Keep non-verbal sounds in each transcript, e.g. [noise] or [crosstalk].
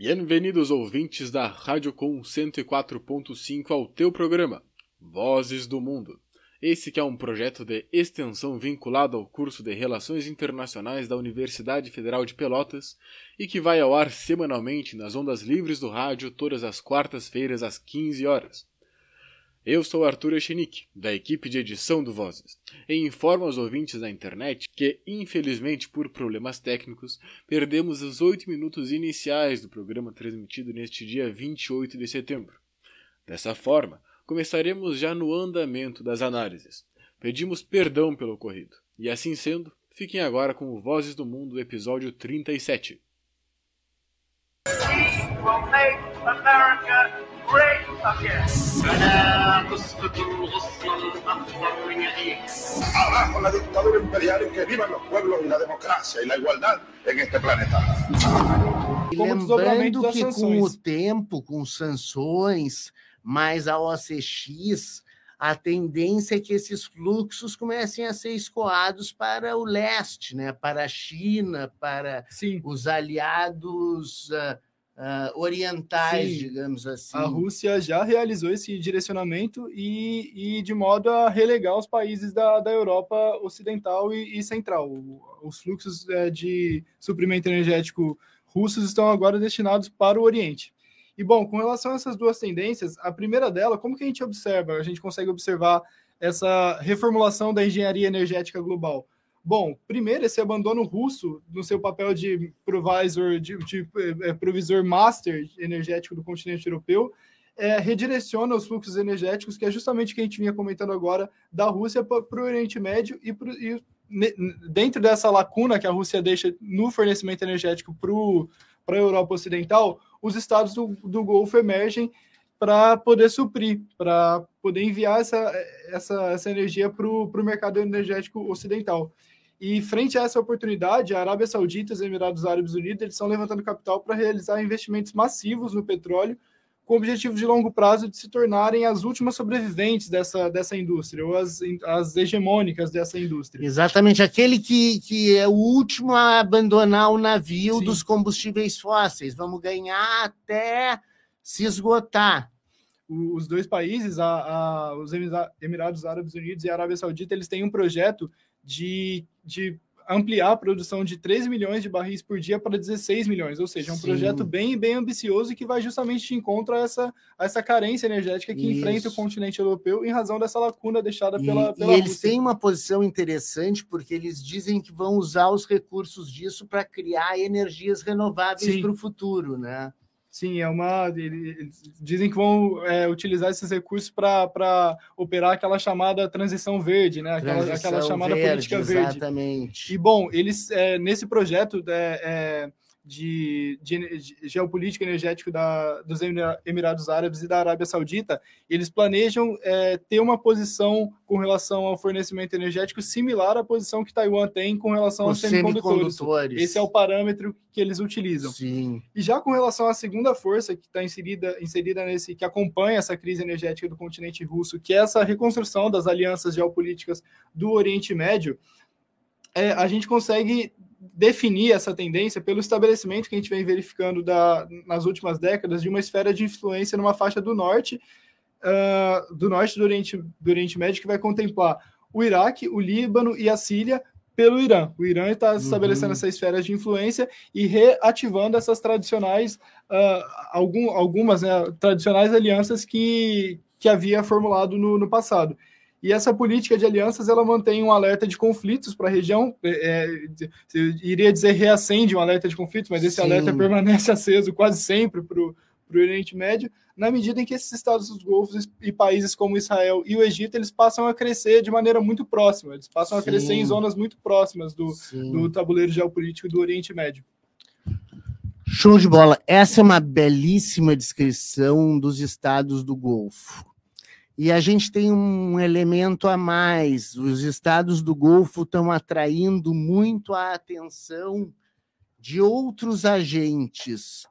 Bem-vindos ouvintes da Rádio Com 104.5 ao teu programa Vozes do Mundo. Esse que é um projeto de extensão vinculado ao curso de Relações Internacionais da Universidade Federal de Pelotas e que vai ao ar semanalmente nas ondas livres do rádio todas as quartas-feiras às 15 horas. Eu sou Arthur Echenique, da equipe de edição do Vozes, e informo aos ouvintes da internet que, infelizmente por problemas técnicos, perdemos os oito minutos iniciais do programa transmitido neste dia 28 de setembro. Dessa forma, começaremos já no andamento das análises. Pedimos perdão pelo ocorrido, e assim sendo, fiquem agora com o Vozes do Mundo, episódio 37. Abajo la dictadura imperial y que vivan los pueblos y la democracia y la igualdad en este planeta. E lembrando que com o tempo, com sanções, mais a OCX, a tendência é que esses fluxos comecem a ser escoados para o leste, né? para a China, para Sim. os aliados uh, uh, orientais, Sim. digamos assim. A Rússia já realizou esse direcionamento e, e de modo a relegar os países da, da Europa Ocidental e, e Central. Os fluxos eh, de suprimento energético russos estão agora destinados para o Oriente. E, bom, com relação a essas duas tendências, a primeira dela, como que a gente observa? A gente consegue observar essa reformulação da engenharia energética global? Bom, primeiro, esse abandono russo no seu papel de provisor, de, de, eh, provisor master energético do continente europeu, é, redireciona os fluxos energéticos, que é justamente o que a gente vinha comentando agora, da Rússia para o Oriente Médio e, pro, e dentro dessa lacuna que a Rússia deixa no fornecimento energético para a Europa Ocidental, os estados do, do Golfo emergem para poder suprir, para poder enviar essa, essa, essa energia para o mercado energético ocidental. E frente a essa oportunidade, a Arábia Saudita e os Emirados Árabes Unidos eles estão levantando capital para realizar investimentos massivos no petróleo, com o objetivo de longo prazo de se tornarem as últimas sobreviventes dessa, dessa indústria, ou as, as hegemônicas dessa indústria. Exatamente, aquele que, que é o último a abandonar o navio Sim. dos combustíveis fósseis. Vamos ganhar até se esgotar. Os dois países, a, a- os Emira- Emirados Árabes Unidos e a Arábia Saudita, eles têm um projeto de, de ampliar a produção de 13 milhões de barris por dia para 16 milhões, ou seja, é um Sim. projeto bem, bem ambicioso e que vai justamente de encontro a essa, a essa carência energética que Isso. enfrenta o continente europeu em razão dessa lacuna deixada E, pela, e pela eles Rússia. têm uma posição interessante porque eles dizem que vão usar os recursos disso para criar energias renováveis para o futuro, né? Sim, é uma. Eles dizem que vão é, utilizar esses recursos para operar aquela chamada transição verde, né? Aquela, aquela Transição chamada verde, política verde. Exatamente. E bom, eles é, nesse projeto é, é, de, de, de geopolítica energética da, dos Emira- Emirados Árabes e da Arábia Saudita, eles planejam é, ter uma posição com relação ao fornecimento energético similar à posição que Taiwan tem com relação Os aos semicondutores. semicondutores. Esse é o parâmetro que eles utilizam. Sim. E já com relação à segunda força que está inserida, inserida nesse, que acompanha essa crise energética do continente russo, que é essa reconstrução das alianças geopolíticas do Oriente Médio, é, a gente consegue definir essa tendência pelo estabelecimento que a gente vem verificando da, nas últimas décadas de uma esfera de influência numa faixa do norte, ah, do norte do Oriente, do Oriente Médio, que vai contemplar o Iraque, o Líbano e a Síria pelo Irã. O Irã está estabelecendo Uhum. essa esfera de influência e reativando essas tradicionais, ah, algum, algumas né, tradicionais alianças que, que havia formulado no, no passado. E essa política de alianças ela mantém um alerta de conflitos para a região. É, é, iria dizer reacende um alerta de conflitos, mas esse Sim. alerta permanece [laughs] aceso quase sempre para o Oriente Médio, na medida em que esses estados dos Golfos e países como Israel e o Egito eles passam a crescer de maneira muito próxima. Eles passam a crescer Sim. em zonas muito próximas do, Sim. do tabuleiro geopolítico do Oriente Médio. Show de bola. Essa é uma belíssima descrição dos estados do Golfo. E a gente tem um elemento a mais. Os estados do Golfo estão atraindo muito a atenção de outros agentes.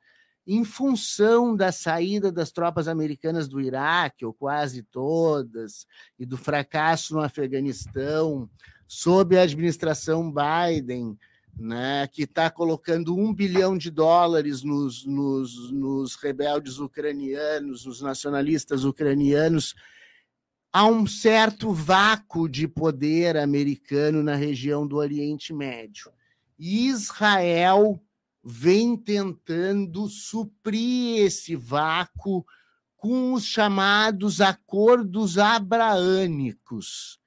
Em função da saída das tropas americanas do Iraque, ou quase todas, e do fracasso no Afeganistão, sob a administração Biden, né, que está colocando um bilhão de dólares nos, nos, nos rebeldes ucranianos, nos nacionalistas ucranianos, há um certo vácuo de poder americano na região do Oriente Médio. Israel vem tentando suprir esse vácuo com os chamados acordos abraânicos.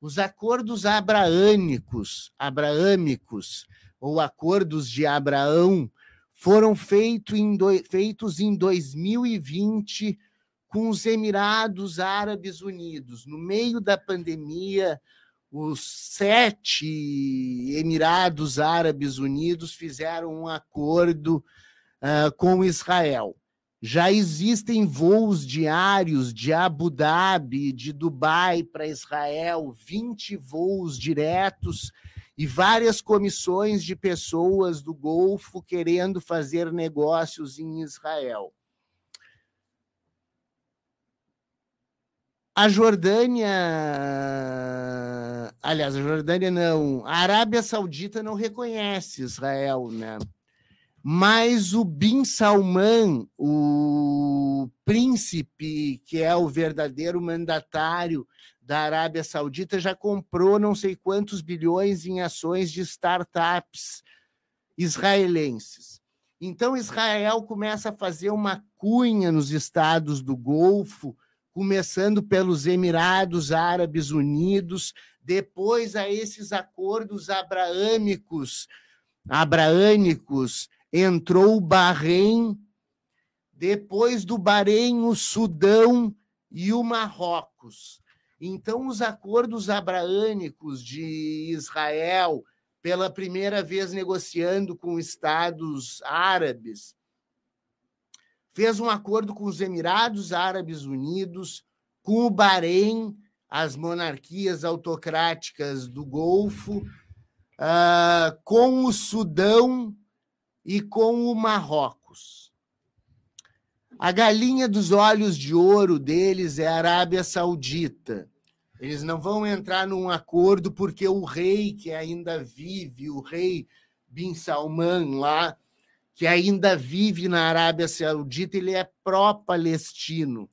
Os acordos abraânicos, abraâmicos, ou acordos de Abraão, foram feito em do, feitos em 2020 com os Emirados Árabes Unidos. No meio da pandemia, os sete Emirados Árabes Unidos fizeram um acordo uh, com Israel. Já existem voos diários de Abu Dhabi, de Dubai para Israel, 20 voos diretos e várias comissões de pessoas do Golfo querendo fazer negócios em Israel. A Jordânia, aliás, a Jordânia não, a Arábia Saudita não reconhece Israel, né? Mas o Bin Salman, o príncipe que é o verdadeiro mandatário da Arábia Saudita, já comprou não sei quantos bilhões em ações de startups israelenses. Então Israel começa a fazer uma cunha nos estados do Golfo começando pelos Emirados Árabes Unidos, depois a esses acordos abraâmicos, abraânicos, entrou o Bahrein, depois do Bahrein o Sudão e o Marrocos. Então, os acordos abraânicos de Israel, pela primeira vez negociando com estados árabes, fez um acordo com os Emirados Árabes Unidos, com o Bahrein, as monarquias autocráticas do Golfo, uh, com o Sudão e com o Marrocos. A galinha dos olhos de ouro deles é a Arábia Saudita. Eles não vão entrar num acordo porque o rei que ainda vive, o rei Bin Salman lá, que ainda vive na Arábia Saudita, ele é pró-palestino.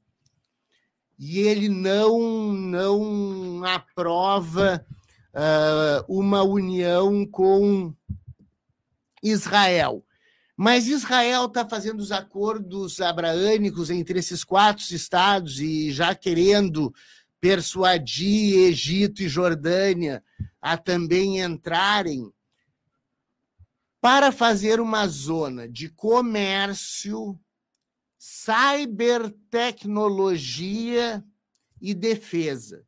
E ele não, não aprova uh, uma união com Israel. Mas Israel está fazendo os acordos abraânicos entre esses quatro estados e já querendo persuadir Egito e Jordânia a também entrarem para fazer uma zona de comércio, cybertecnologia e defesa.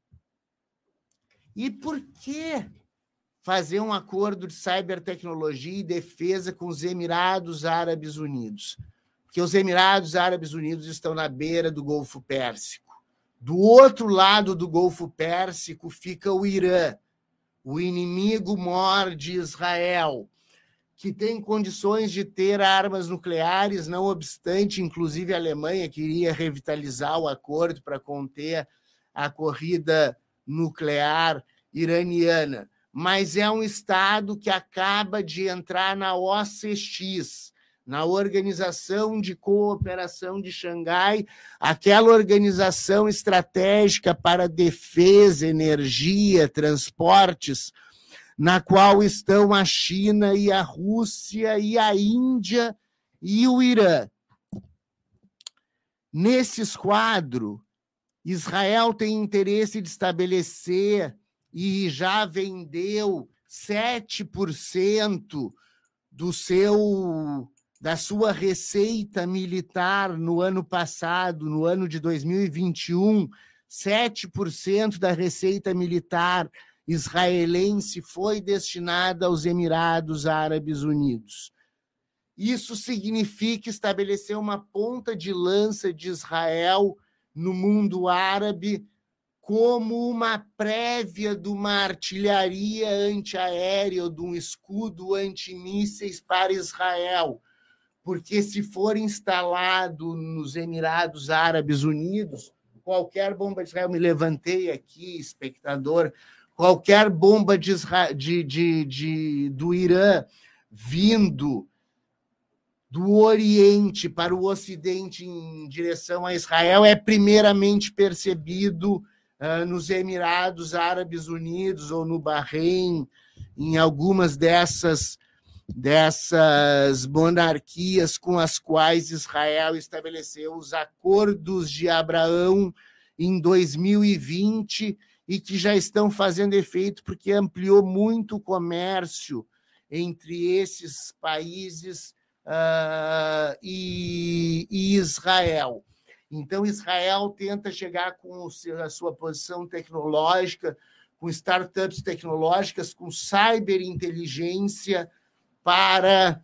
E por que fazer um acordo de cybertecnologia e defesa com os Emirados Árabes Unidos? Porque os Emirados Árabes Unidos estão na beira do Golfo Pérsico. Do outro lado do Golfo Pérsico fica o Irã, o inimigo mor de Israel que tem condições de ter armas nucleares, não obstante, inclusive a Alemanha queria revitalizar o acordo para conter a corrida nuclear iraniana, mas é um Estado que acaba de entrar na OCX, na Organização de Cooperação de Xangai, aquela organização estratégica para defesa, energia, transportes, na qual estão a China e a Rússia e a Índia e o Irã. Nesses quadros, Israel tem interesse de estabelecer e já vendeu 7% do seu da sua receita militar no ano passado, no ano de 2021, 7% da receita militar israelense foi destinada aos Emirados Árabes Unidos. Isso significa estabelecer uma ponta de lança de Israel no mundo árabe como uma prévia de uma artilharia antiaérea ou de um escudo antimísseis para Israel. Porque se for instalado nos Emirados Árabes Unidos, qualquer bomba de Israel, me levantei aqui, espectador, qualquer bomba de, de, de, de, do Irã vindo do Oriente para o Ocidente em direção a Israel é primeiramente percebido uh, nos Emirados Árabes Unidos ou no Bahrein, em algumas dessas dessas monarquias com as quais Israel estabeleceu os acordos de Abraão em 2020 e que já estão fazendo efeito porque ampliou muito o comércio entre esses países uh, e, e, Israel. Então, Israel tenta chegar com a sua posição tecnológica, com startups tecnológicas, com cyberinteligência, para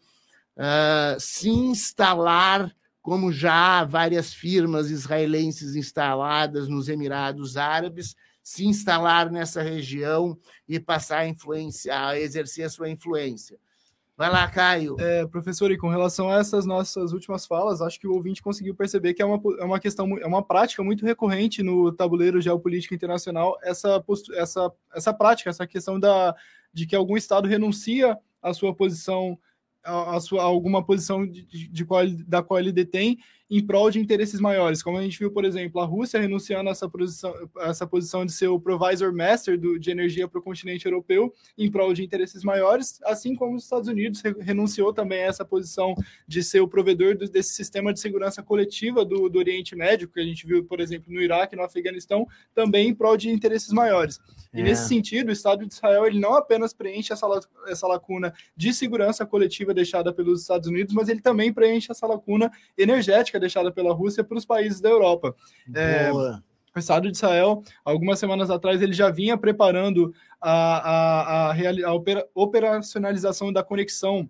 uh, se instalar, como já há várias firmas israelenses instaladas nos Emirados Árabes, se instalar nessa região e passar a, influência, a exercer a sua influência. Vai lá, Caio. É, professor, e com relação a essas nossas últimas falas, acho que o ouvinte conseguiu perceber que é uma, é uma questão, é uma prática muito recorrente no tabuleiro geopolítico internacional, essa, essa, essa prática, essa questão da, de que algum Estado renuncia à sua posição, a, a sua, alguma posição de, de qual, da qual ele detém em prol de interesses maiores, como a gente viu, por exemplo, a Rússia renunciando a essa posição, essa posição de ser o provisor master do, de energia para o continente europeu em prol de interesses maiores, assim como os Estados Unidos renunciou também a essa posição de ser o provedor do, desse sistema de segurança coletiva do, do Oriente Médio, que a gente viu, por exemplo, no Iraque, no Afeganistão, também em prol de interesses maiores. E é. nesse sentido, o Estado de Israel ele não apenas preenche essa, essa lacuna de segurança coletiva deixada pelos Estados Unidos, mas ele também preenche essa lacuna energética deixada pela Rússia para os países da Europa. É, o Estado de Israel, algumas semanas atrás, ele já vinha preparando a, a, a, a operacionalização da conexão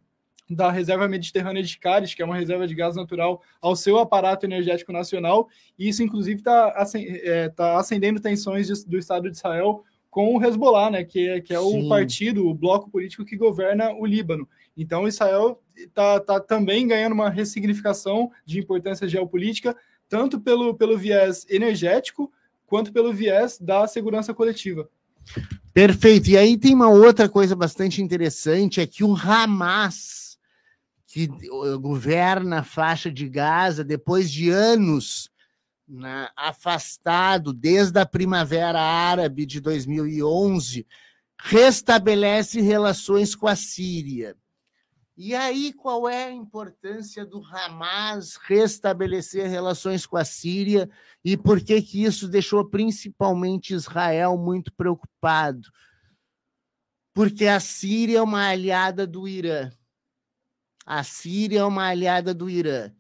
da reserva mediterrânea de Cádiz, que é uma reserva de gás natural, ao seu aparato energético nacional. E isso, inclusive, está é, tá acendendo tensões de, do Estado de Israel com o Hezbollah, né, que é, que é o partido, o bloco político que governa o Líbano. Então, Israel está tá também ganhando uma ressignificação de importância geopolítica, tanto pelo, pelo viés energético, quanto pelo viés da segurança coletiva. Perfeito. E aí tem uma outra coisa bastante interessante, é que o Hamas, que governa a faixa de Gaza, depois de anos né, afastado desde a Primavera Árabe de 2011, restabelece relações com a Síria. E aí, qual é a importância do Hamas restabelecer relações com a Síria e por que, que isso deixou principalmente Israel muito preocupado? Porque a Síria é uma aliada do Irã. A Síria é uma aliada do Irã.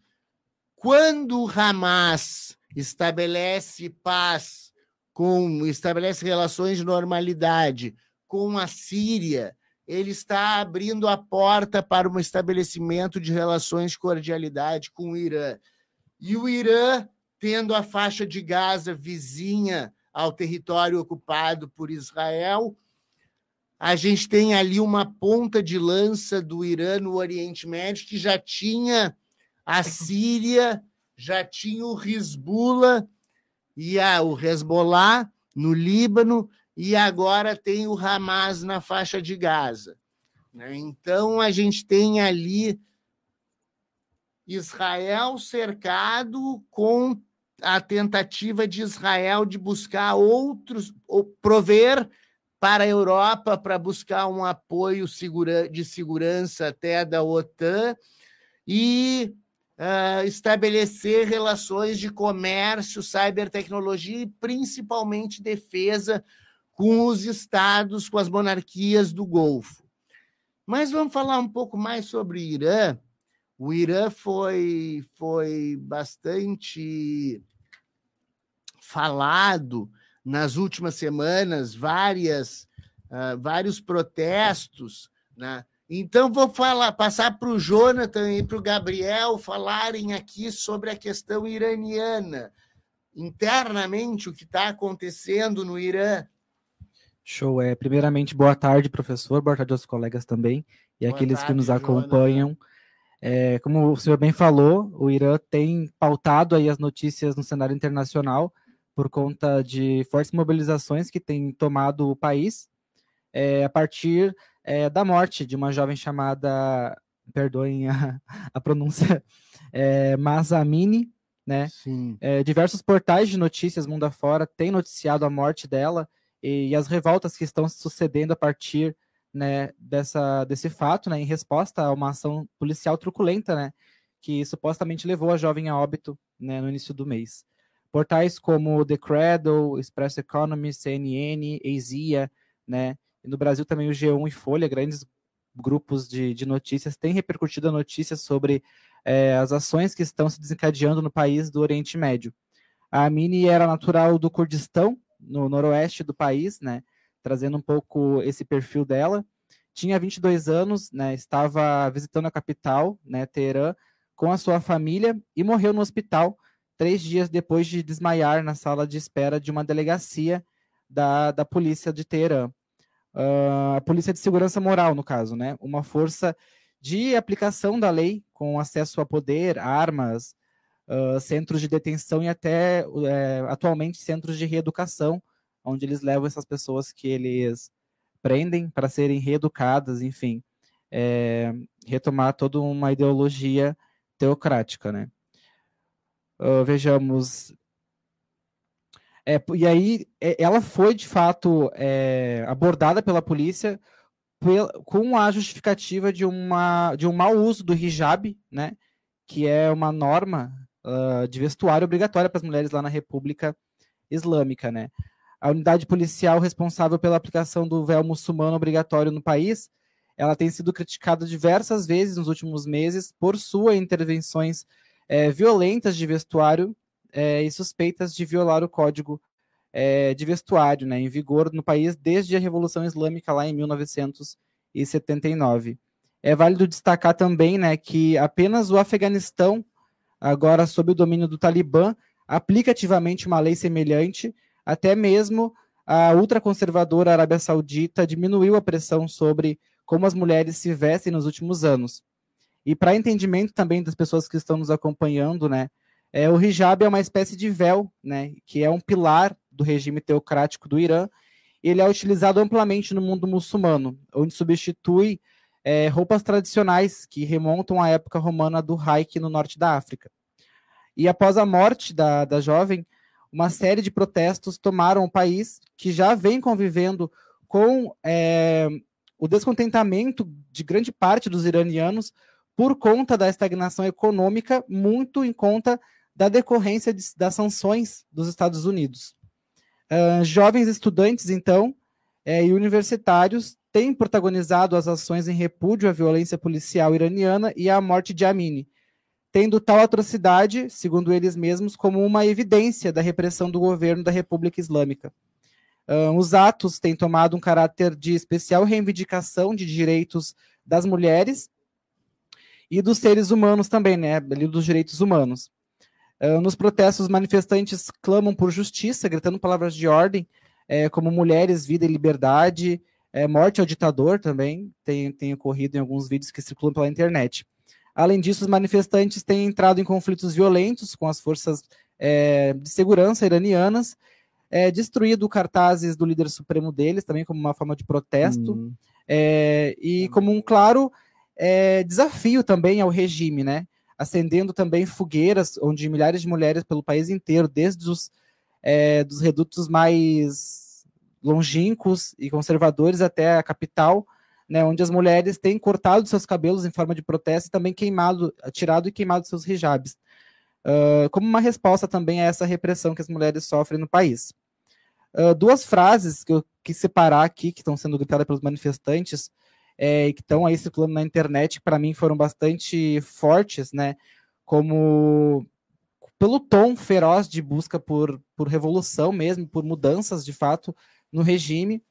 Quando o Hamas estabelece paz com estabelece relações de normalidade com a Síria, ele está abrindo a porta para um estabelecimento de relações de cordialidade com o Irã. E o Irã, tendo a faixa de Gaza vizinha ao território ocupado por Israel, a gente tem ali uma ponta de lança do Irã no Oriente Médio que já tinha a Síria, já tinha o Hezbollah e a, o Hezbollah no Líbano, e agora tem o Hamas na faixa de Gaza. Né? Então, a gente tem ali Israel cercado com a tentativa de Israel de buscar outros, ou prover para a Europa para buscar um apoio de segurança até da OTAN e uh, estabelecer relações de comércio, cybertecnologia e principalmente defesa com os estados, com as monarquias do Golfo. Mas vamos falar um pouco mais sobre Irã. O Irã foi, foi bastante falado nas últimas semanas, várias, uh, vários protestos. Né? Então, vou falar, passar para o Jonathan e para o Gabriel falarem aqui sobre a questão iraniana. Internamente, o que está acontecendo no Irã. Show. É, primeiramente, boa tarde, professor, boa tarde aos colegas também e boa aqueles tarde, que nos acompanham. É, como o senhor bem falou, o Irã tem pautado aí as notícias no cenário internacional por conta de fortes mobilizações que têm tomado o país é, a partir é, da morte de uma jovem chamada, perdoem a, [laughs] a pronúncia, [laughs] é, Mazamini, né? É, diversos portais de notícias mundo afora têm noticiado a morte dela e, e, as revoltas que estão sucedendo a partir né, dessa, desse fato, né, em resposta a uma ação policial truculenta, né, que supostamente levou a jovem a óbito né, no início do mês. Portais como The Cradle, Express Economy, CNN, Asia, né, e no Brasil também o G1 e Folha, grandes grupos de, de notícias, têm repercutido a notícia sobre é, as ações que estão se desencadeando no país do Oriente Médio. A Mini era natural do Kurdistão, no noroeste do país, né, trazendo um pouco esse perfil dela. Tinha 22 anos, né, estava visitando a capital, né, Teherã, com a sua família e morreu no hospital três dias depois de desmaiar na sala de espera de uma delegacia da, da polícia de Teherã. Uh, a Polícia de Segurança Moral, no caso, né? Uma força de aplicação da lei com acesso a poder, armas, centros de detenção e até uh, atualmente centros de reeducação, onde eles levam essas pessoas que eles prendem para serem reeducadas, enfim, é, retomar toda uma ideologia teocrática, né? Uh, vejamos, é, e aí, é, ela foi de fato é, abordada pela polícia com a justificativa de, uma, de um mau uso do hijab, né, que é uma norma uh, de vestuário obrigatória para as mulheres lá na República Islâmica. Né. A unidade policial responsável pela aplicação do véu muçulmano obrigatório no país, ela tem sido criticada diversas vezes nos últimos meses por suas intervenções é, violentas de vestuário é, e suspeitas de violar o código é, de vestuário, né, em vigor no país desde a Revolução Islâmica lá em 1979. É válido destacar também, né, que apenas o Afeganistão, agora sob o domínio do Talibã, aplica ativamente uma lei semelhante, até mesmo a ultraconservadora Arábia Saudita diminuiu a pressão sobre como as mulheres se vestem nos últimos anos. E para entendimento também das pessoas que estão nos acompanhando, né, é, o hijab é uma espécie de véu, né, que é um pilar do regime teocrático do Irã. Ele é utilizado amplamente no mundo muçulmano, onde substitui é, roupas tradicionais que remontam à época romana do Haik no norte da África. E após a morte da, da jovem, uma série de protestos tomaram o país, que já vem convivendo com é, o descontentamento de grande parte dos iranianos por conta da estagnação econômica, muito em conta da decorrência de, das sanções dos Estados Unidos. Uh, jovens estudantes, então, é, e universitários têm protagonizado as ações em repúdio à violência policial iraniana e à morte de Amini, tendo tal atrocidade, segundo eles mesmos, como uma evidência da repressão do governo da República Islâmica. Uh, os atos têm tomado um caráter de especial reivindicação de direitos das mulheres e dos seres humanos também, né, dos direitos humanos. Uh, nos protestos, manifestantes clamam por justiça, gritando palavras de ordem, é, como mulheres, vida e liberdade, é, morte ao ditador também, tem, tem ocorrido em alguns vídeos que circulam pela internet. Além disso, os manifestantes têm entrado em conflitos violentos com as forças é, de segurança iranianas, é, destruído cartazes do líder supremo deles, também como uma forma de protesto, hum. é, e como um claro é, desafio também ao regime, né? acendendo também fogueiras, onde milhares de mulheres pelo país inteiro, desde os é, dos redutos mais longínquos e conservadores até a capital, né, onde as mulheres têm cortado seus cabelos em forma de protesto e também queimado, tirado e queimado seus hijabs, uh, como uma resposta também a essa repressão que as mulheres sofrem no país. Uh, duas frases que eu quis separar aqui, que estão sendo gritadas pelos manifestantes, é, que estão aí circulando na internet, para mim foram bastante fortes, né? Como pelo tom feroz de busca por, por revolução mesmo, por mudanças de fato no regime,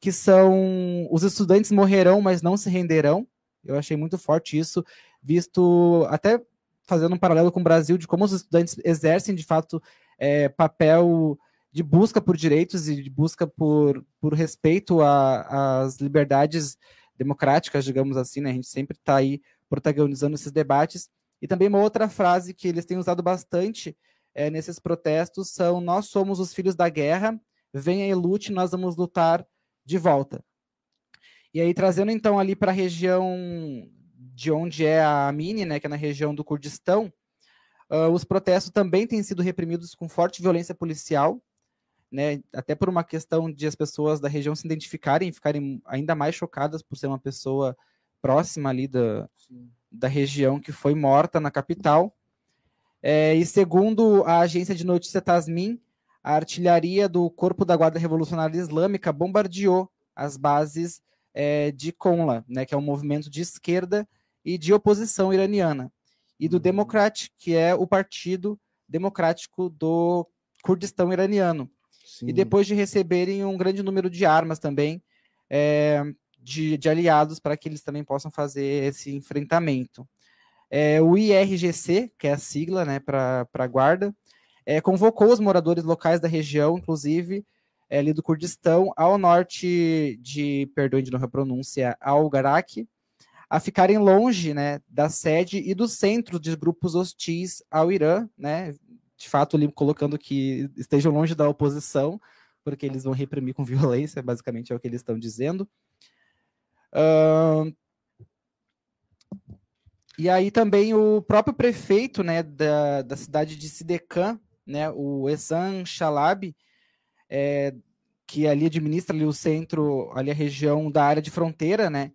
que são os estudantes morrerão, mas não se renderão. Eu achei muito forte isso, visto até fazendo um paralelo com o Brasil de como os estudantes exercem de fato é, papel de busca por direitos e de busca por, por respeito às liberdades democráticas, digamos assim, né? A gente sempre está aí protagonizando esses debates. E também uma outra frase que eles têm usado bastante é, nesses protestos são: Nós somos os filhos da guerra, venha e lute, nós vamos lutar de volta. E aí, trazendo então ali para a região de onde é a Mini, né, que é na região do Kurdistão, uh, os protestos também têm sido reprimidos com forte violência policial, né, até por uma questão de as pessoas da região se identificarem, ficarem ainda mais chocadas por ser uma pessoa próxima ali da, da região que foi morta na capital. É, e segundo a agência de notícia Tasmin, a artilharia do Corpo da Guarda Revolucionária Islâmica bombardeou as bases é, de Conla, né, que é um movimento de esquerda e de oposição iraniana, e do uhum. Democrat, que é o partido democrático do Kurdistão iraniano. Sim. E depois de receberem um grande número de armas também, é, de, de, aliados para que eles também possam fazer esse enfrentamento. É, o IRGC, que é a sigla né, para a guarda, é, convocou os moradores locais da região, inclusive é, ali do Kurdistão, ao norte de, perdoe de novo a pronúncia, Al-Garak, a ficarem longe né, da sede e do centro de grupos hostis ao Irã, né, de fato ali colocando que estejam longe da oposição, porque eles vão reprimir com [laughs] violência, basicamente é o que eles estão dizendo. Uh, e aí também o próprio prefeito né, da, da cidade de Sidecan, né, o Essan Chalab, é, que ali administra ali o centro, ali a região da área de fronteira, né,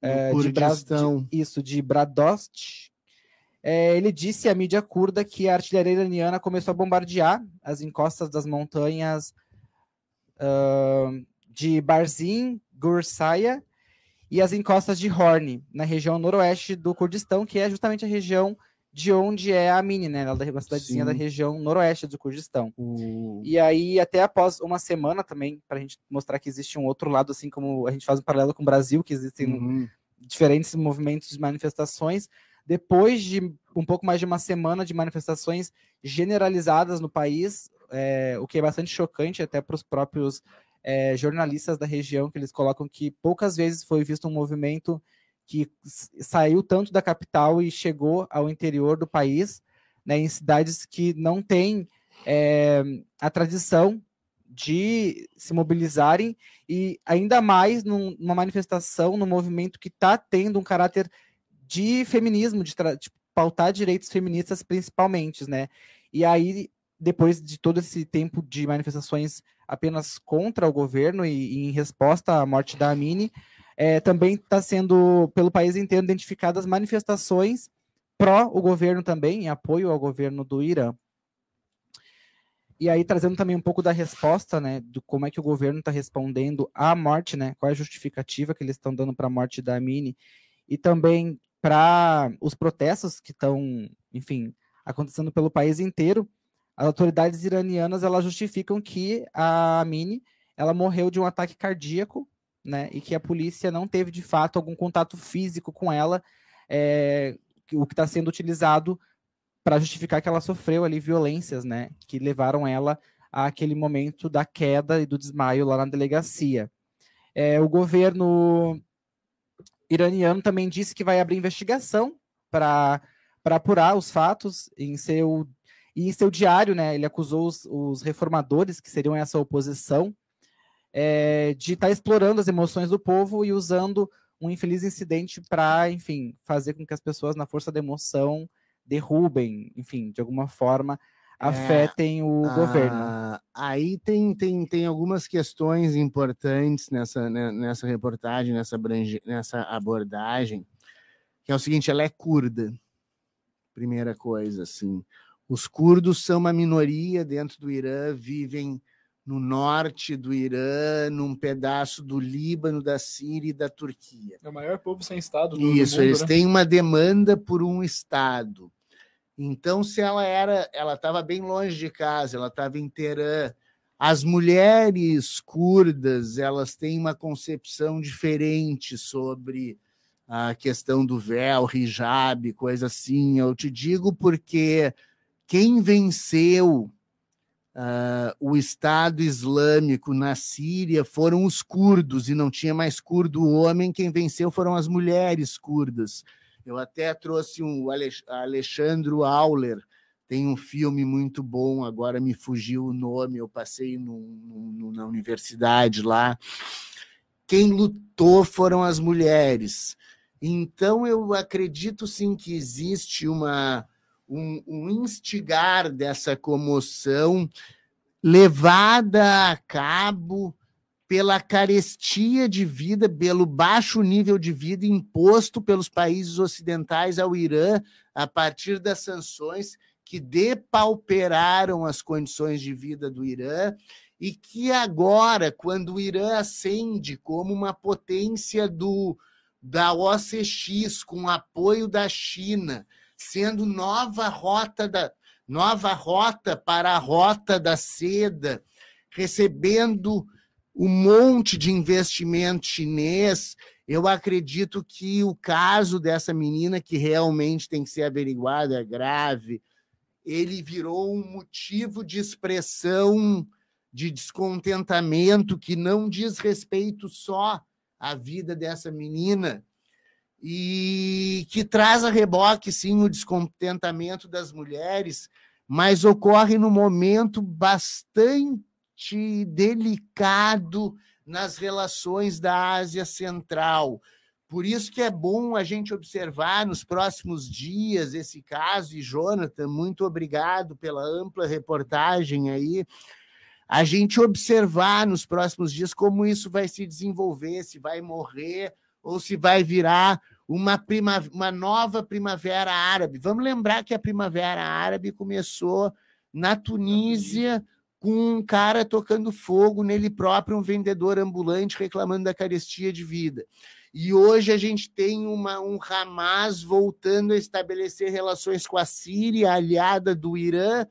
é, de, Bra de, isso, de Bradost, é, ele disse à mídia curda que a artilharia iraniana começou a bombardear as encostas das montanhas uh, de Barzin, Gursaya e as encostas de Horn, na região noroeste do Kurdistão, que é justamente a região de onde é a Mini, né? Ela é uma cidadezinha Sim. da região noroeste do Kurdistão. E aí, até após uma semana também, para a gente mostrar que existe um outro lado, assim como a gente faz um paralelo com o Brasil, que existem uhum. diferentes movimentos de manifestações. Depois de um pouco mais de uma semana de manifestações generalizadas no país, é, o que é bastante chocante até para os próprios é, jornalistas da região, que eles colocam que poucas vezes foi visto um movimento que saiu tanto da capital e chegou ao interior do país, né, em cidades que não têm é, a tradição de se mobilizarem e ainda mais num, numa manifestação, num movimento que está tendo um caráter de feminismo, de, de, pautar direitos feministas principalmente, né? E aí, depois de todo esse tempo de manifestações apenas contra o governo e, e em resposta à morte da Amine, é, também está sendo, pelo país inteiro, identificadas manifestações pró o governo também, em apoio ao governo do Irã. E aí, trazendo também um pouco da resposta, né, do como é que o governo está respondendo à morte, né, qual é a justificativa que eles estão dando para a morte da Amine, e também para os protestos que estão, enfim, acontecendo pelo país inteiro, as autoridades iranianas elas justificam que a Amine ela morreu de um ataque cardíaco né? E que a polícia não teve de fato algum contato físico com ela, é, o que está sendo utilizado para justificar que ela sofreu ali violências, né? Que levaram ela àquele momento da queda e do desmaio lá na delegacia. É, o governo iraniano também disse que vai abrir investigação para apurar os fatos em seu e em seu diário, né, ele acusou os, os reformadores, que seriam essa oposição, é, de estar tá explorando as emoções do povo e usando um infeliz incidente para, enfim, fazer com que as pessoas na força da emoção derrubem, enfim, de alguma forma é, afetem é, o governo. Aí tem, tem, tem algumas questões importantes nessa, né, nessa reportagem, nessa, nessa abordagem, que é o seguinte, ela é curda, primeira coisa, assim. Os curdos são uma minoria dentro do Irã, vivem no norte do Irã, num pedaço do Líbano, da Síria e da Turquia. É o maior povo sem Estado do, Isso, do mundo, eles né? têm uma demanda por um Estado. Então, se ela era, ela estava bem longe de casa, ela estava em Teherã. As mulheres curdas, elas têm uma concepção diferente sobre a questão do véu, hijab, coisa assim. Eu te digo porque quem venceu Uh, o Estado Islâmico na Síria foram os curdos, e não tinha mais curdo homem, quem venceu foram as mulheres curdas. Eu até trouxe um, Alexandre Auler, tem um filme muito bom, agora me fugiu o nome, eu passei no, no, na universidade lá. quem lutou foram as mulheres. Então, eu acredito sim que existe uma, um, um instigar dessa comoção levada a cabo pela carestia de vida, pelo baixo nível de vida imposto pelos países ocidentais ao Irã a partir das sanções que depauperaram as condições de vida do Irã e que agora, quando o Irã ascende como uma potência do da OCX com apoio da China, sendo nova rota da nova rota para a rota da seda, recebendo um monte de investimento chinês. Eu acredito que o caso dessa menina, que realmente tem que ser averiguado, é grave, ele virou um motivo de expressão de descontentamento que não diz respeito só à vida dessa menina e que traz a reboque, sim, o descontentamento das mulheres, mas ocorre no momento bastante delicado nas relações da Ásia Central. Por isso que é bom a gente observar nos próximos dias esse caso, e Jonathan, muito obrigado pela ampla reportagem aí. A gente observar nos próximos dias como isso vai se desenvolver, se vai morrer ou se vai virar uma, prima, uma nova primavera árabe. Vamos lembrar que a primavera árabe começou na Tunísia com um cara tocando fogo nele próprio, um vendedor ambulante reclamando da carestia de vida. E hoje a gente tem uma, um Hamas voltando a estabelecer relações com a Síria, aliada do Irã,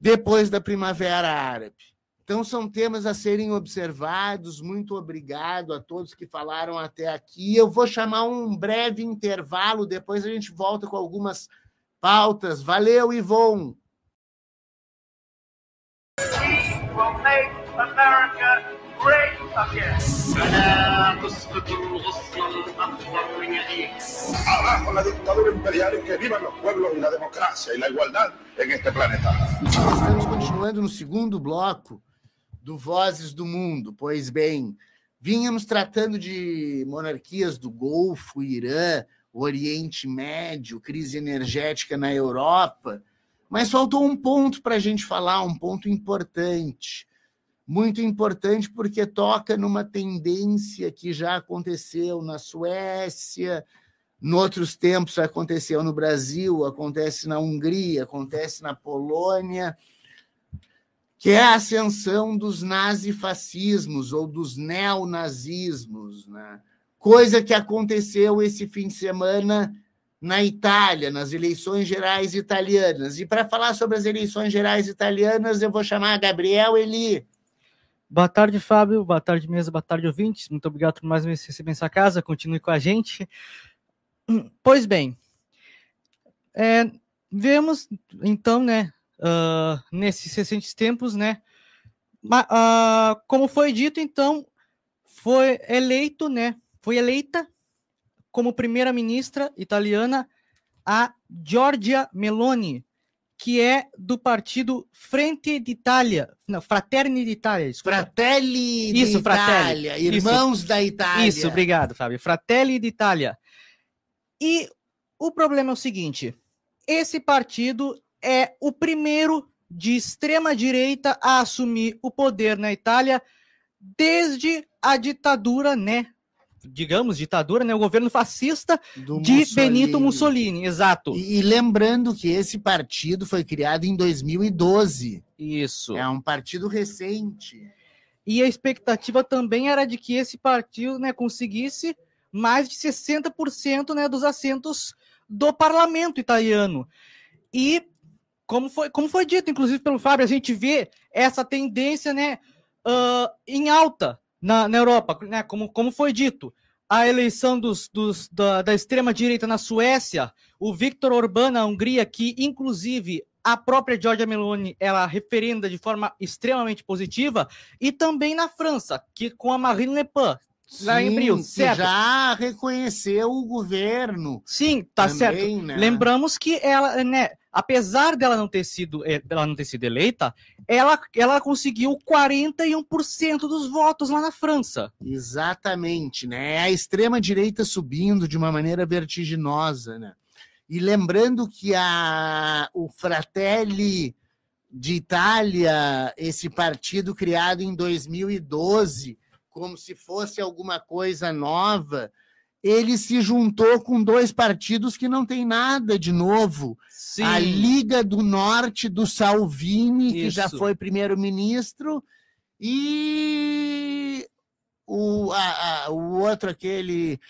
depois da Primavera Árabe. Então, são temas a serem observados. Muito obrigado a todos que falaram até aqui. Eu vou chamar um breve intervalo, depois a gente volta com algumas pautas. Valeu, Ivon! Abajo la dictadura imperial que vivan los pueblos y la democracia y la igualdad en este planeta. Estamos continuando no segundo bloco do Vozes do Mundo. Pois bem, vínhamos tratando de monarquias do Golfo, Irã, Oriente Médio, crise energética na Europa mas faltou um ponto para a gente falar, um ponto importante. Muito importante, porque toca numa tendência que já aconteceu na Suécia, em outros tempos aconteceu no Brasil, acontece na Hungria, acontece na Polônia, que é a ascensão dos nazifascismos ou dos neonazismos, né? coisa que aconteceu esse fim de semana na Itália, nas eleições gerais italianas. E para falar sobre as eleições gerais italianas, eu vou chamar Gabriel Eli. Boa tarde, Fábio. Boa tarde, mesa. Boa tarde, ouvintes. Muito obrigado por mais uma vez receber em sua casa. Continue com a gente. Pois bem, é, vemos então, né, uh, nesses recentes tempos, né, uh, como foi dito, então, foi eleito, né, foi eleita como primeira-ministra italiana a Giorgia Meloni, que é do partido Frente d'Italia, não, Fratelli d'Italia, desculpa. Fratelli Isso, Fratelli. Irmãos Isso. da Itália. Isso, obrigado, Fábio. Fratelli d'Italia. E o problema é o seguinte, esse partido é o primeiro de extrema direita a assumir o poder na Itália desde a ditadura, né, digamos, ditadura, né? O governo fascista Do de Mussolini. Benito Mussolini, exato. E, e, lembrando que esse partido foi criado em 2012. Isso. É um partido recente. E a expectativa também era de que esse partido, né, conseguisse mais de 60%, né, dos assentos do parlamento italiano. E como foi, como foi dito, inclusive pelo Fábio, a gente vê essa tendência, né, uh, em alta na, na Europa, né? Como, como foi dito, a eleição dos, dos da, da extrema-direita na Suécia, o Viktor Orbán na Hungria, que inclusive a própria Giorgia Meloni ela referenda de forma extremamente positiva, e também na França, que com a Marine Le Pen, lá Sim, em certo? já reconheceu o governo. Sim, tá também, certo. Né? Lembramos que ela, né, apesar dela não ter sido, eh, ela não ter sido eleita, ela, ela conseguiu 41% dos votos lá na França. Exatamente, né? É a extrema direita subindo de uma maneira vertiginosa, né? E lembrando que a, o Fratelli de Itália, esse partido criado em 2012, como se fosse alguma coisa nova, ele se juntou com dois partidos que não tem nada de novo. Sim. A Liga do Norte do Salvini, Isso. que já foi primeiro-ministro, e o, a, a, o outro, aquele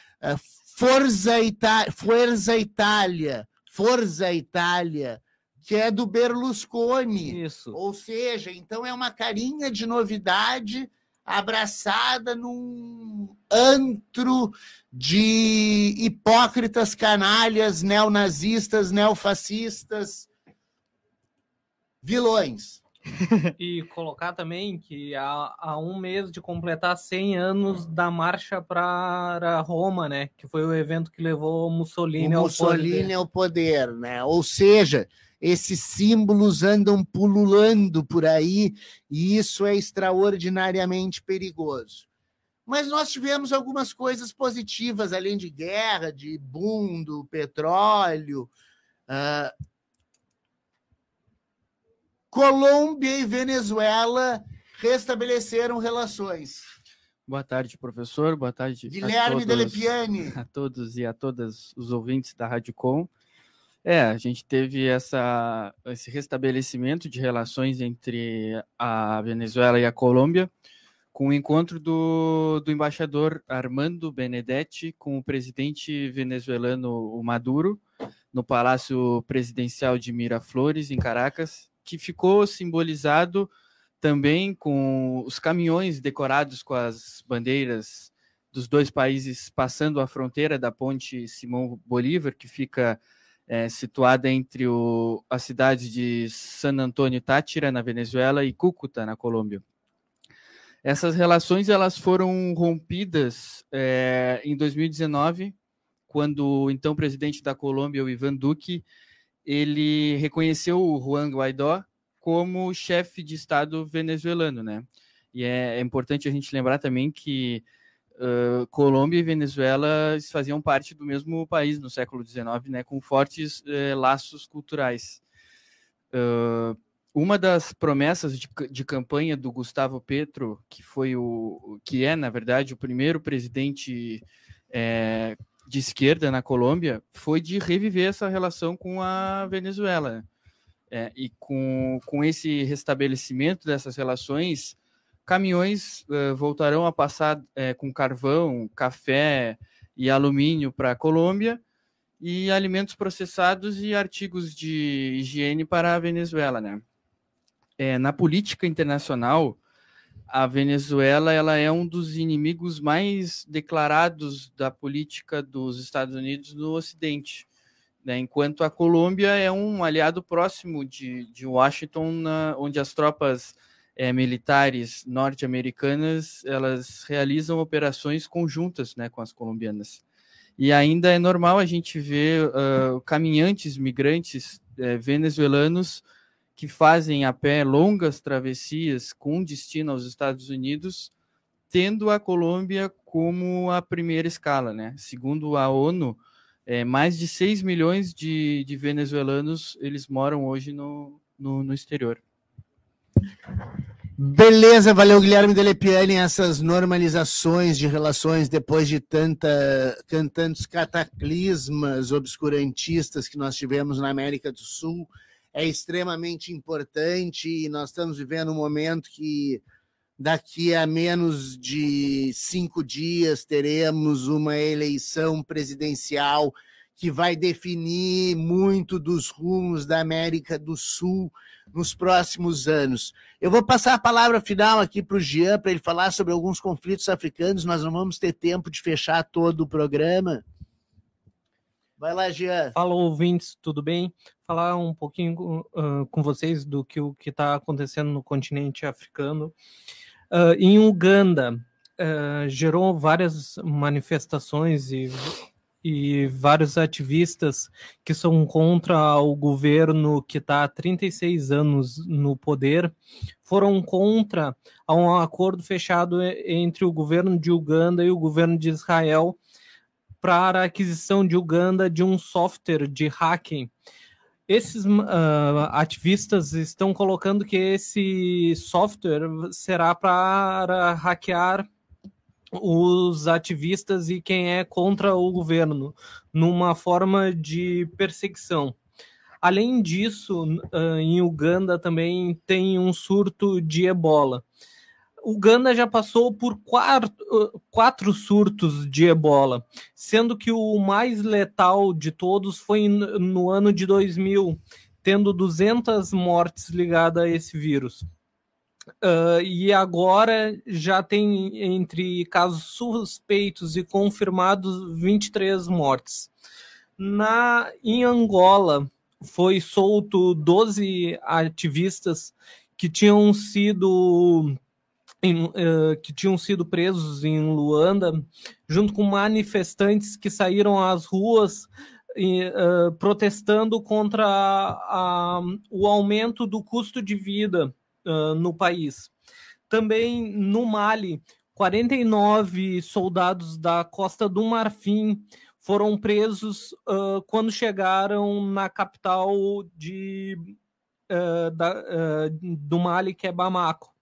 Forza, Ita Forza Itália, Forza Itália, que é do Berlusconi. Isso. Ou seja, então é uma carinha de novidade abraçada num antro de hipócritas, canalhas, neonazistas, neofascistas, vilões. e colocar também que há, há, um mês de completar 100 anos da marcha para Roma, né? Que foi o evento que levou Mussolini, Mussolini ao poder. ao poder, né? Ou seja, esses símbolos andam pululando por aí e isso é extraordinariamente perigoso. Mas nós tivemos algumas coisas positivas, além de guerra, de boom do petróleo. Uh... Colômbia e Venezuela restabeleceram relações. Boa tarde, professor. Boa tarde Guilherme a Delepiane. [laughs] A todos e a todas os ouvintes da Rádio Com. É, a gente teve essa, esse restabelecimento de relações entre a Venezuela e a Colômbia, com o encontro do, do embaixador Armando Benedetti com o presidente venezuelano Maduro, no Palácio Presidencial de Miraflores, em Caracas, que ficou simbolizado também com os caminhões decorados com as bandeiras dos dois países passando a fronteira da ponte Simão Bolívar, que fica é, situada entre o, a cidade de San Antônio Tátira, na Venezuela, e Cúcuta, na Colômbia. Essas relações elas foram rompidas é, em 2019, quando o então presidente da Colômbia, o Ivan Duque, ele reconheceu o Juan Guaidó como chefe de Estado venezuelano, né? E é, é importante a gente lembrar também que Colômbia e Venezuela faziam parte do mesmo país no século XIX, né, com fortes uh, laços culturais. Uh, uma das promessas de, de, campanha do Gustavo Petro, que foi o que é na verdade o primeiro presidente é, de esquerda na Colômbia, foi de reviver essa relação com a Venezuela. É, e com, com esse restabelecimento dessas relações, caminhões uh, voltarão a passar uh, com carvão, café e alumínio para a Colômbia e alimentos processados e artigos de higiene para a Venezuela, né? É, na política internacional, a Venezuela ela é um dos inimigos mais declarados da política dos Estados Unidos no Ocidente, né? enquanto a Colômbia é um aliado próximo de, de Washington, na, onde as tropas é, militares norte-americanas elas realizam operações conjuntas né, com as colombianas. E ainda é normal a gente ver uh, caminhantes migrantes uh, venezuelanos que fazem a pé longas travessias com destino aos Estados Unidos, tendo a Colômbia como a primeira escala. Né? Segundo a ONU, é, mais de 6 milhões de, de venezuelanos eles moram hoje no, no, no exterior. Beleza, valeu Guilherme Delepiani, essas normalizações de relações depois de tanta, tantos cataclismas obscurantistas que nós tivemos na América do Sul é extremamente importante e nós estamos vivendo um momento que daqui a menos de cinco dias teremos uma eleição presidencial que vai definir muito dos rumos da América do Sul nos próximos anos. Eu vou passar a palavra final aqui para o Jean, para ele falar sobre alguns conflitos africanos. Nós não vamos ter tempo de fechar todo o programa. Vai lá, Jean. Fala, ouvintes, tudo bem? Falar um pouquinho uh, com vocês do que está acontecendo no continente africano. Uh, em Uganda, uh, gerou várias manifestações e e vários ativistas que são contra o governo que está há 36 anos no poder foram contra um acordo fechado entre o governo de Uganda e o governo de Israel para a aquisição de Uganda de um software de hacking. Esses uh, ativistas estão colocando que esse software será para hackear os ativistas e quem é contra o governo, numa forma de perseguição. Além disso, em Uganda também tem um surto de ebola. Uganda já passou por quatro, quatro surtos de ebola, sendo que o mais letal de todos foi no ano de 2000, tendo 200 mortes ligadas a esse vírus. Uh, e agora já tem entre casos suspeitos e confirmados 23 mortes. Na, em Angola foi solto 12 ativistas que tinham sido em, uh, que tinham sido presos em Luanda, junto com manifestantes que saíram às ruas uh, protestando contra a, a, o aumento do custo de vida no país. Também no Mali, 49 soldados da Costa do Marfim foram presos uh, quando chegaram na capital de, uh, da, do Mali, que é Bamako.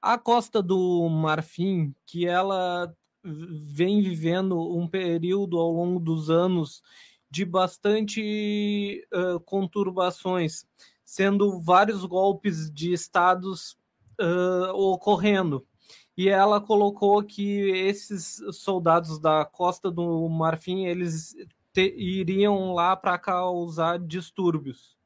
A Costa do Marfim, que ela vem vivendo um período ao longo dos anos de bastante uh, conturbações, sendo vários golpes de estados uh, ocorrendo. E ela colocou que esses soldados da Costa do Marfim eles te, iriam lá para causar distúrbios.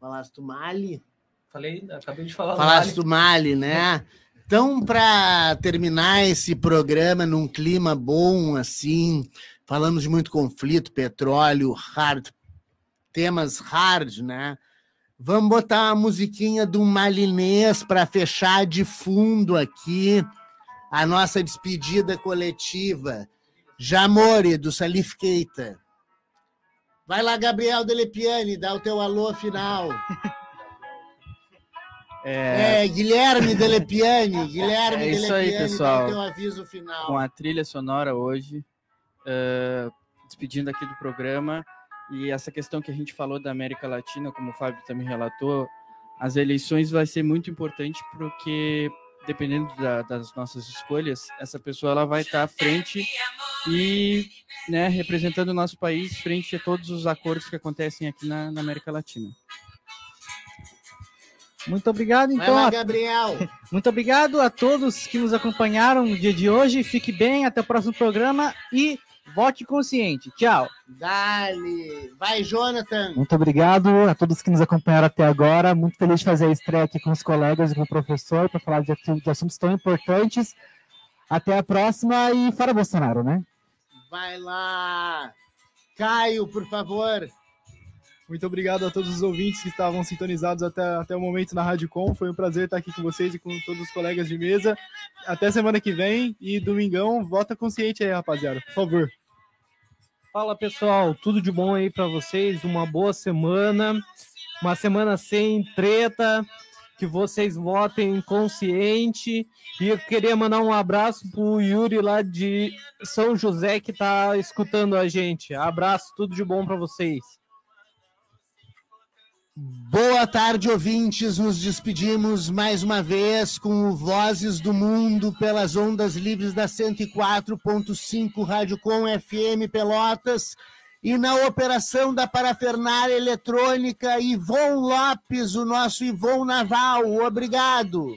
Falaste do Mali? Falei, acabei de falar. Falaste do Mali, né? Então, para terminar esse programa num clima bom, assim, falamos de muito conflito, petróleo, hard, temas hard, né? Vamos botar uma musiquinha do Malinês para fechar de fundo aqui a nossa despedida coletiva. Jamore, do Salif Keita. Vai lá, Gabriel Delepiani, dá o teu alô final. [laughs] É, é Guilherme Delepiani, Guilherme é isso Delepiani, aí, pessoal. dá o teu aviso final. Com a trilha sonora hoje, uh, despedindo aqui do programa. E essa questão que a gente falou da América Latina, como o Fábio também relatou, as eleições vai ser muito importante porque dependendo da, das nossas escolhas, essa pessoa ela vai estar à frente e né, representando o nosso país frente a todos os acordos que acontecem aqui na, na América Latina. Muito obrigado, então. Lá, Gabriel. [laughs] Muito obrigado a todos que nos acompanharam no dia de hoje. Fique bem, até o próximo programa e Vote consciente. Tchau. Dale. Vai, Jonathan. Muito obrigado a todos que nos acompanharam até agora. Muito feliz de fazer a estreia aqui com os colegas e com o professor para falar de, de assuntos tão importantes. Até a próxima e fora Bolsonaro, né? Vai lá. Caio, por favor. Muito obrigado a todos os ouvintes que estavam sintonizados até, até o momento na Rádio Com. Foi um prazer estar aqui com vocês e com todos os colegas de mesa. Até semana que vem e domingão, vota consciente aí, rapaziada, por favor. Fala pessoal, tudo de bom aí para vocês, uma boa semana, uma semana sem treta, que vocês votem consciente. E eu queria mandar um abraço pro Yuri lá de São José que tá escutando a gente. Abraço, tudo de bom para vocês. Boa tarde, ouvintes. Nos despedimos mais uma vez com Vozes do Mundo pelas ondas livres da 104.5 Rádio Com FM Pelotas e na operação da parafernália eletrônica Ivon Lopes, o nosso Ivon Naval. Obrigado.